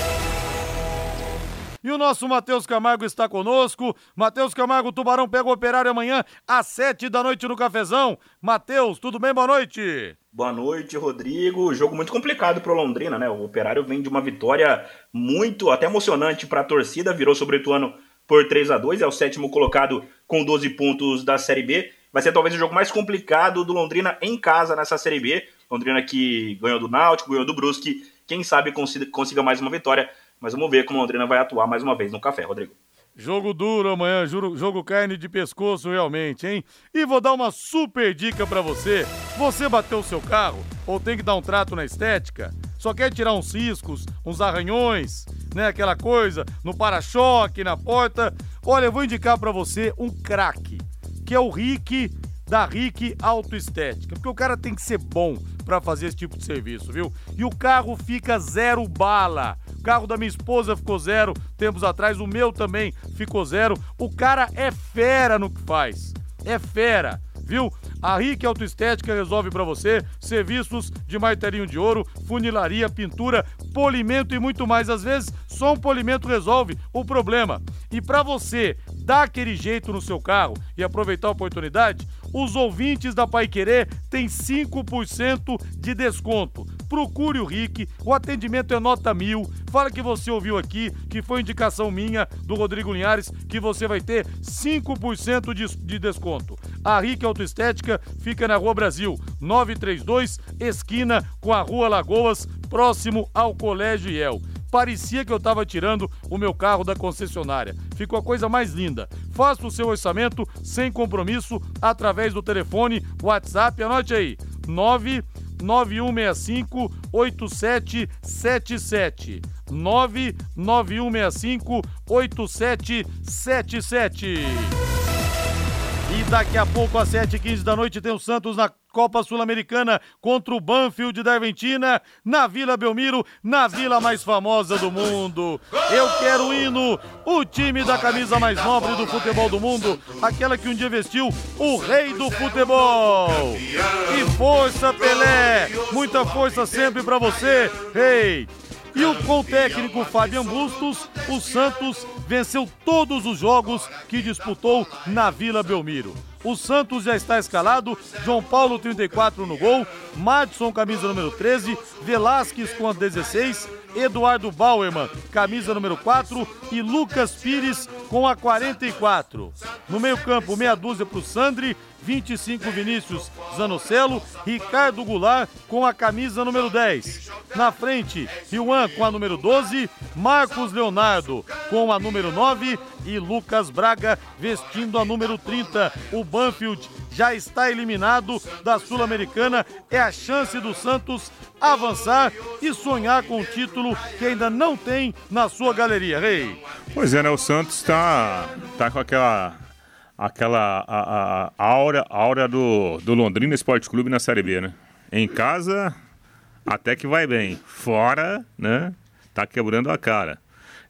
E o nosso Matheus Camargo está conosco. Matheus Camargo, Tubarão pega o operário amanhã às sete da noite no cafezão. Matheus, tudo bem? Boa noite. Boa noite, Rodrigo. Jogo muito complicado para o Londrina, né? O Operário vem de uma vitória muito, até emocionante para a torcida, virou sobre o Ituano por 3 a 2 é o sétimo colocado com 12 pontos da Série B. Vai ser talvez o jogo mais complicado do Londrina em casa nessa Série B. Londrina que ganhou do Náutico, ganhou do Brusque, quem sabe consiga mais uma vitória, mas vamos ver como o Londrina vai atuar mais uma vez no café, Rodrigo. Jogo duro amanhã, jogo, carne de pescoço realmente, hein? E vou dar uma super dica para você. Você bateu o seu carro ou tem que dar um trato na estética? Só quer tirar uns ciscos, uns arranhões, né? Aquela coisa no para-choque, na porta. Olha, eu vou indicar para você um craque, que é o Rick da Rick Autoestética, porque o cara tem que ser bom para fazer esse tipo de serviço, viu? E o carro fica zero bala. O carro da minha esposa ficou zero tempos atrás, o meu também ficou zero. O cara é fera no que faz. É fera viu? A Rick Autoestética resolve para você serviços de martelinho de ouro, funilaria, pintura, polimento e muito mais. Às vezes, só um polimento resolve o problema. E para você dar aquele jeito no seu carro e aproveitar a oportunidade, os ouvintes da Pai Querer têm 5% de desconto. Procure o Rick, o atendimento é nota mil. Fala que você ouviu aqui, que foi indicação minha do Rodrigo Linhares, que você vai ter 5% de, de desconto. A Rick Autoestética fica na Rua Brasil, 932, esquina com a Rua Lagoas, próximo ao Colégio IEL parecia que eu estava tirando o meu carro da concessionária. Ficou a coisa mais linda. Faça o seu orçamento sem compromisso através do telefone WhatsApp, anote aí, 99165 8777. 99165 8777. E daqui a pouco, às 7h15 da noite, tem o Santos na Copa Sul-Americana contra o Banfield da Argentina, na Vila Belmiro, na vila mais famosa do mundo. Eu quero o hino, o time da camisa mais nobre do futebol do mundo, aquela que um dia vestiu o rei do futebol. E força, Pelé! Muita força sempre para você, rei! E com o técnico Fabian Bustos, o Santos venceu todos os jogos que disputou na Vila Belmiro. O Santos já está escalado, João Paulo 34 no gol, Madison camisa número 13, Velasquez com a 16, Eduardo Bauerman, camisa número 4 e Lucas Pires com a 44. No meio-campo, meia dúzia para o Sandri, 25 Vinícius Zanocelo, Ricardo Goulart com a camisa número 10. Na frente, Juan com a número 12, Marcos Leonardo com a número 9 e Lucas Braga vestindo a número 30. O Banfield já está eliminado da Sul-Americana. É a chance do Santos avançar e sonhar com o título que ainda não tem na sua galeria, Rei. Pois é, né? O Santos está tá com aquela aquela a, a, a aura, a aura do, do Londrina Esporte Clube na Série B, né? Em casa, até que vai bem. Fora, né? Tá quebrando a cara.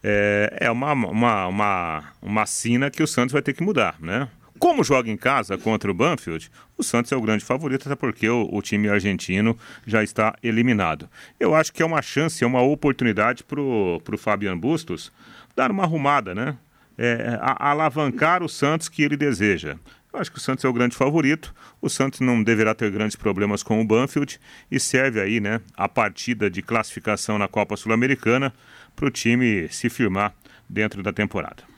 É, é uma, uma, uma, uma sina que o Santos vai ter que mudar, né? Como joga em casa contra o Banfield, o Santos é o grande favorito, até porque o, o, time argentino já está eliminado. Eu acho que é uma chance, é uma oportunidade para o Fabian Bustos dar uma arrumada, né? É, a, alavancar o Santos que ele deseja. Eu acho que o Santos é o grande favorito. O Santos não deverá ter grandes problemas com o Banfield e serve aí, né, a partida de classificação na Copa Sul-Americana para o time se firmar dentro da temporada.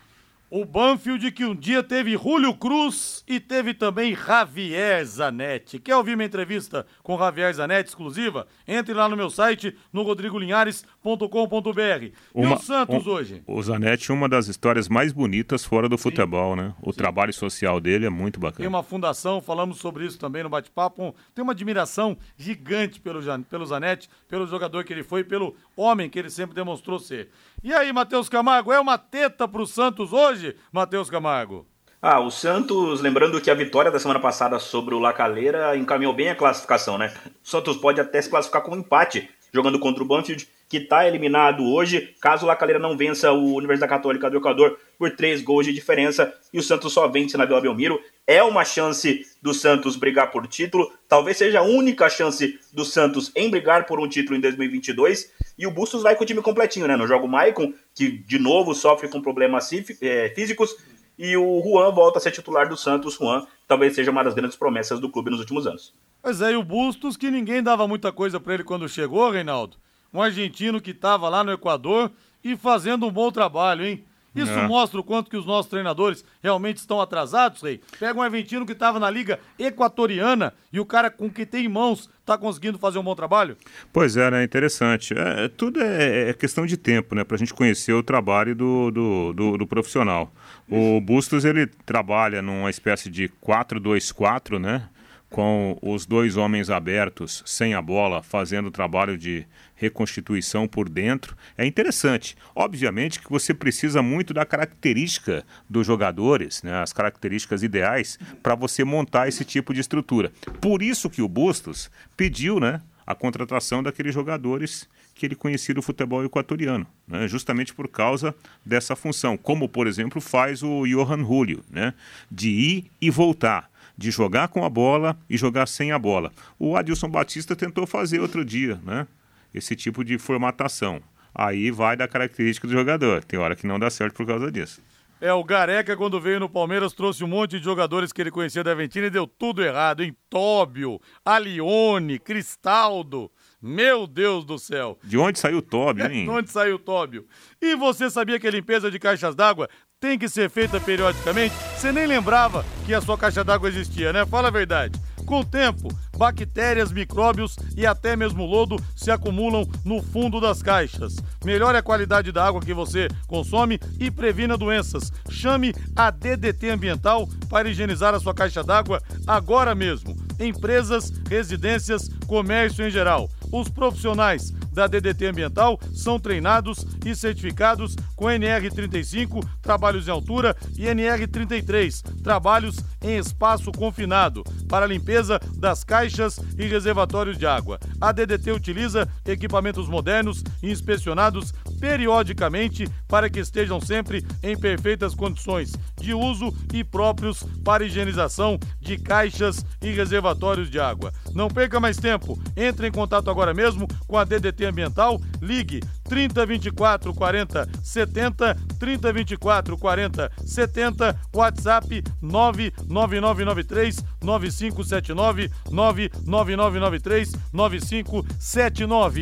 O Banfield que um dia teve Julio Cruz e teve também Javier Zanetti. Quer ouvir minha entrevista com Javier Zanetti exclusiva? Entre lá no meu site, no rodrigolinhares.com.br. E o Santos um, hoje? O Zanetti, uma das histórias mais bonitas fora do futebol, Sim. né? O Sim. trabalho social dele é muito bacana. Tem uma fundação, falamos sobre isso também no bate-papo. Tem uma admiração gigante pelo, pelo Zanetti, pelo jogador que ele foi, pelo homem que ele sempre demonstrou ser. E aí, Matheus Camargo, é uma teta pro Santos hoje, Matheus Camargo? Ah, o Santos, lembrando que a vitória da semana passada sobre o Lacaleira encaminhou bem a classificação, né? O Santos pode até se classificar com um empate jogando contra o Banfield, que está eliminado hoje, caso o Lacaleira não vença o Universidade Católica do Equador por três gols de diferença e o Santos só vence na Vila Belmiro. É uma chance do Santos brigar por título, talvez seja a única chance do Santos em brigar por um título em 2022. E o Bustos vai com o time completinho, né? No jogo Maicon, que de novo sofre com problemas é, físicos, e o Juan volta a ser titular do Santos. Juan talvez seja uma das grandes promessas do clube nos últimos anos. Pois é, e o Bustos, que ninguém dava muita coisa para ele quando chegou, Reinaldo. Um argentino que estava lá no Equador e fazendo um bom trabalho, hein? Isso é. mostra o quanto que os nossos treinadores realmente estão atrasados, Rei. Pega um argentino que estava na Liga Equatoriana e o cara com que tem em mãos está conseguindo fazer um bom trabalho? Pois é, né? Interessante. É, é tudo é, é, questão de tempo, né? Para a gente conhecer o trabalho do, do, do, do profissional. O Bustos, ele trabalha numa espécie de 4-2-4, né? Com os dois homens abertos, sem a bola, fazendo o trabalho de reconstituição por dentro. É interessante. Obviamente que você precisa muito da característica dos jogadores, né, as características ideais, para você montar esse tipo de estrutura. Por isso que o Bustos pediu né, a contratação daqueles jogadores que ele conhecia do futebol equatoriano, né, justamente por causa dessa função, como, por exemplo, faz o Johan Julio, né, de ir e voltar de jogar com a bola e jogar sem a bola. O Adilson Batista tentou fazer outro dia, né? Esse tipo de formatação. Aí vai da característica do jogador. Tem hora que não dá certo por causa disso. É, o Gareca, quando veio no Palmeiras, trouxe um monte de jogadores que ele conhecia da Aventina e deu tudo errado, hein? Tóbio, Alione, Cristaldo. Meu Deus do céu. De onde saiu o Tóbio, hein? de onde saiu o Tóbio? E você sabia que a limpeza de caixas d'água tem que ser feita periodicamente? Você nem lembrava que a sua caixa d'água existia, né? Fala a verdade. Com o tempo, bactérias, micróbios e até mesmo lodo se acumulam no fundo das caixas. Melhore a qualidade da água que você consome e previna doenças. Chame a DDT Ambiental para higienizar a sua caixa d'água agora mesmo. Empresas, residências, comércio em geral. Os profissionais da DDT Ambiental são treinados e certificados com NR35, trabalhos em altura, e NR33, trabalhos em espaço confinado, para limpeza das caixas e reservatórios de água. A DDT utiliza equipamentos modernos e inspecionados periodicamente para que estejam sempre em perfeitas condições de uso e próprios para higienização de caixas e reservatórios de água. Não perca mais tempo, entre em contato agora mesmo com a DDT Ambiental, ligue 3024 40 70 3024 40 70 WhatsApp 99993 9579 99993 9579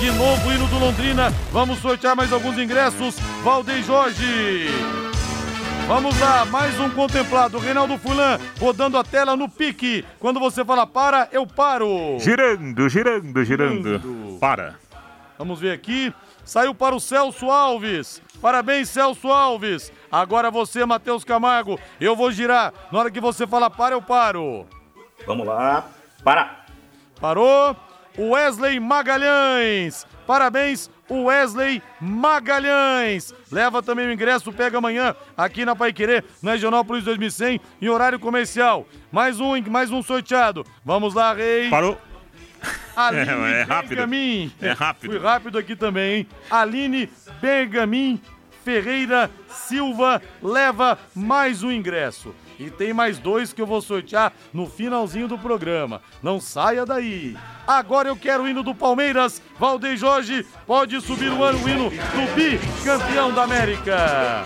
de novo hino do Londrina vamos sortear mais alguns ingressos Valdem Jorge Vamos lá, mais um contemplado. Reinaldo Fulan rodando a tela no pique. Quando você fala para, eu paro. Girando, girando, girando. girando. Para. Vamos ver aqui. Saiu para o Celso Alves. Parabéns, Celso Alves. Agora você, Matheus Camargo. Eu vou girar. Na hora que você falar para, eu paro. Vamos lá. Para. Parou. Wesley Magalhães. Parabéns, Wesley Magalhães. Leva também o ingresso, pega amanhã aqui na Paiquerê, na Regional Plus 2100, em horário comercial. Mais um, mais um sorteado. Vamos lá, Rei. Parou. Aline é, é rápido. Bergamin. É rápido. Fui rápido aqui também, hein? Aline Bergamin Ferreira Silva leva mais um ingresso. E tem mais dois que eu vou sortear no finalzinho do programa. Não saia daí. Agora eu quero o hino do Palmeiras. Valdeir Jorge, pode subir o ano, hino do bicampeão da América.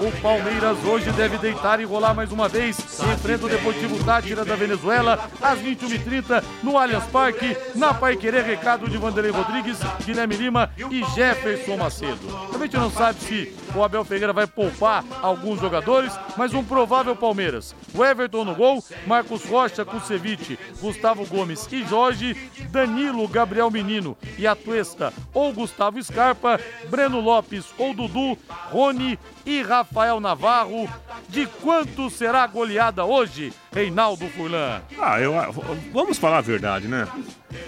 O Palmeiras hoje deve deitar e rolar mais uma vez. Enfrenta o Deportivo Tátira da Venezuela às 21h30 no Allianz Parque. Na Pai Querer, recado de Vanderlei Rodrigues, Guilherme Lima e Jefferson Macedo. A gente não sabe se o Abel Ferreira vai poupar alguns jogadores, mas um provável Palmeiras. O Everton no gol, Marcos Rocha, Kusevich, Gustavo Gomes e Jorge, Danilo, Gabriel Menino e Atuesta ou Gustavo Scarpa, Breno Lopes ou Dudu, Rony e Rafael Navarro. De quanto será goleada hoje, Reinaldo Furlan? Ah, eu, vamos falar a verdade, né?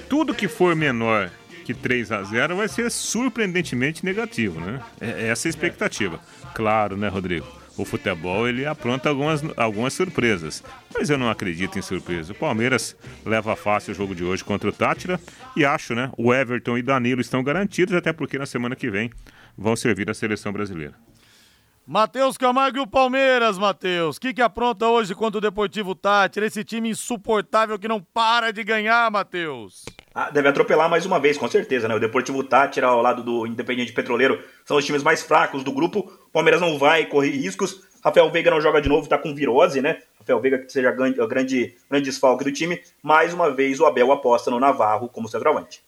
Tudo que for menor que 3 a 0 vai ser surpreendentemente negativo, né? É, é essa a expectativa. Claro, né, Rodrigo? O futebol ele apronta algumas, algumas surpresas, mas eu não acredito em surpresa. O Palmeiras leva fácil o jogo de hoje contra o Tátira e acho, né? O Everton e Danilo estão garantidos, até porque na semana que vem vão servir a seleção brasileira. Matheus Camargo e o Palmeiras, Matheus. O que, que apronta hoje contra o Deportivo Tátira? Esse time insuportável que não para de ganhar, Matheus. Ah, deve atropelar mais uma vez, com certeza, né? O Deportivo Tátira ao lado do Independiente Petroleiro são os times mais fracos do grupo. O Palmeiras não vai correr riscos. Rafael Veiga não joga de novo, tá com virose, né? Rafael Veiga que seja grande, grande, grande desfalque do time. Mais uma vez o Abel aposta no Navarro como centroavante.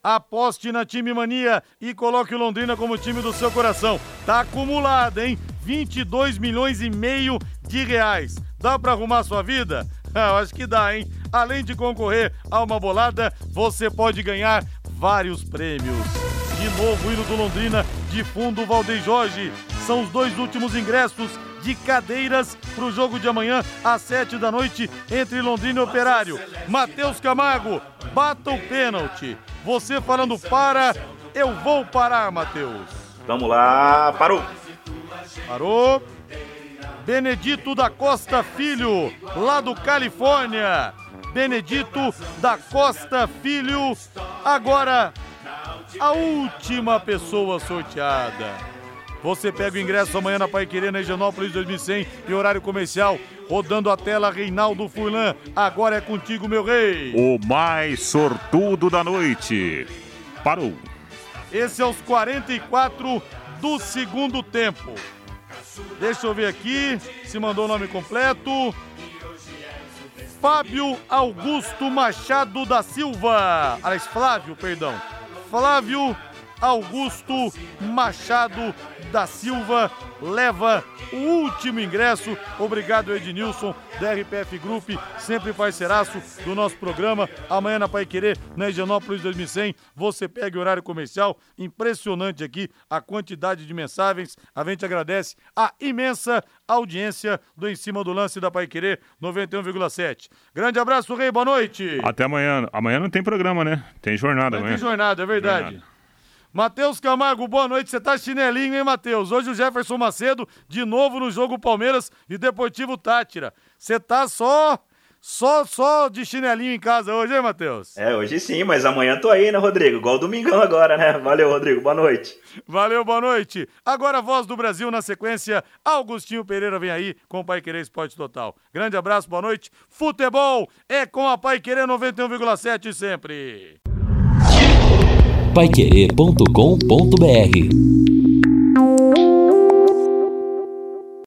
Aposte na time mania e coloque o Londrina como time do seu coração. Tá acumulado, hein? 22 milhões e meio de reais. Dá para arrumar sua vida? Ah, acho que dá, hein? Além de concorrer a uma bolada, você pode ganhar vários prêmios. De novo, hino do Londrina, de fundo Valdeir Jorge. São os dois últimos ingressos de cadeiras para o jogo de amanhã às sete da noite entre Londrina e Operário. Matheus Camargo, bata o pênalti. Você falando para, eu vou parar, Matheus. Vamos lá, parou. Parou. Benedito da Costa Filho, lá do Califórnia. Benedito da Costa Filho. Agora, a última pessoa sorteada. Você pega o ingresso amanhã na Pai Querer, na Higienópolis 2100, em horário comercial, rodando a tela Reinaldo Furlan. Agora é contigo, meu rei. O mais sortudo da noite. Parou. Esse é os 44 do segundo tempo. Deixa eu ver aqui se mandou o nome completo. Fábio Augusto Machado da Silva. Aliás, Flávio, perdão. Flávio Augusto Machado da Silva leva o último ingresso. Obrigado, Ednilson, da RPF Group, sempre parceiraço do nosso programa. Amanhã na Pai Querer, na Higienópolis 2100, você pega o horário comercial. Impressionante aqui a quantidade de mensagens. A gente agradece a imensa audiência do Em Cima do Lance da Pai Querer 91,7. Grande abraço, Rei, boa noite. Até amanhã. Amanhã não tem programa, né? Tem jornada amanhã. Tem jornada, é verdade. Jornada. Matheus Camargo, boa noite. Você tá chinelinho, hein, Matheus? Hoje o Jefferson Macedo, de novo no jogo Palmeiras e Deportivo Tátira. Você tá só. Só, só de chinelinho em casa hoje, hein, Matheus? É, hoje sim, mas amanhã tô aí, né, Rodrigo? Igual domingão agora, né? Valeu, Rodrigo. Boa noite. Valeu, boa noite. Agora, voz do Brasil na sequência. Augustinho Pereira vem aí com o Pai Querer Esporte Total. Grande abraço, boa noite. Futebol é com a Pai Querer 91,7 sempre paiquerê.com.br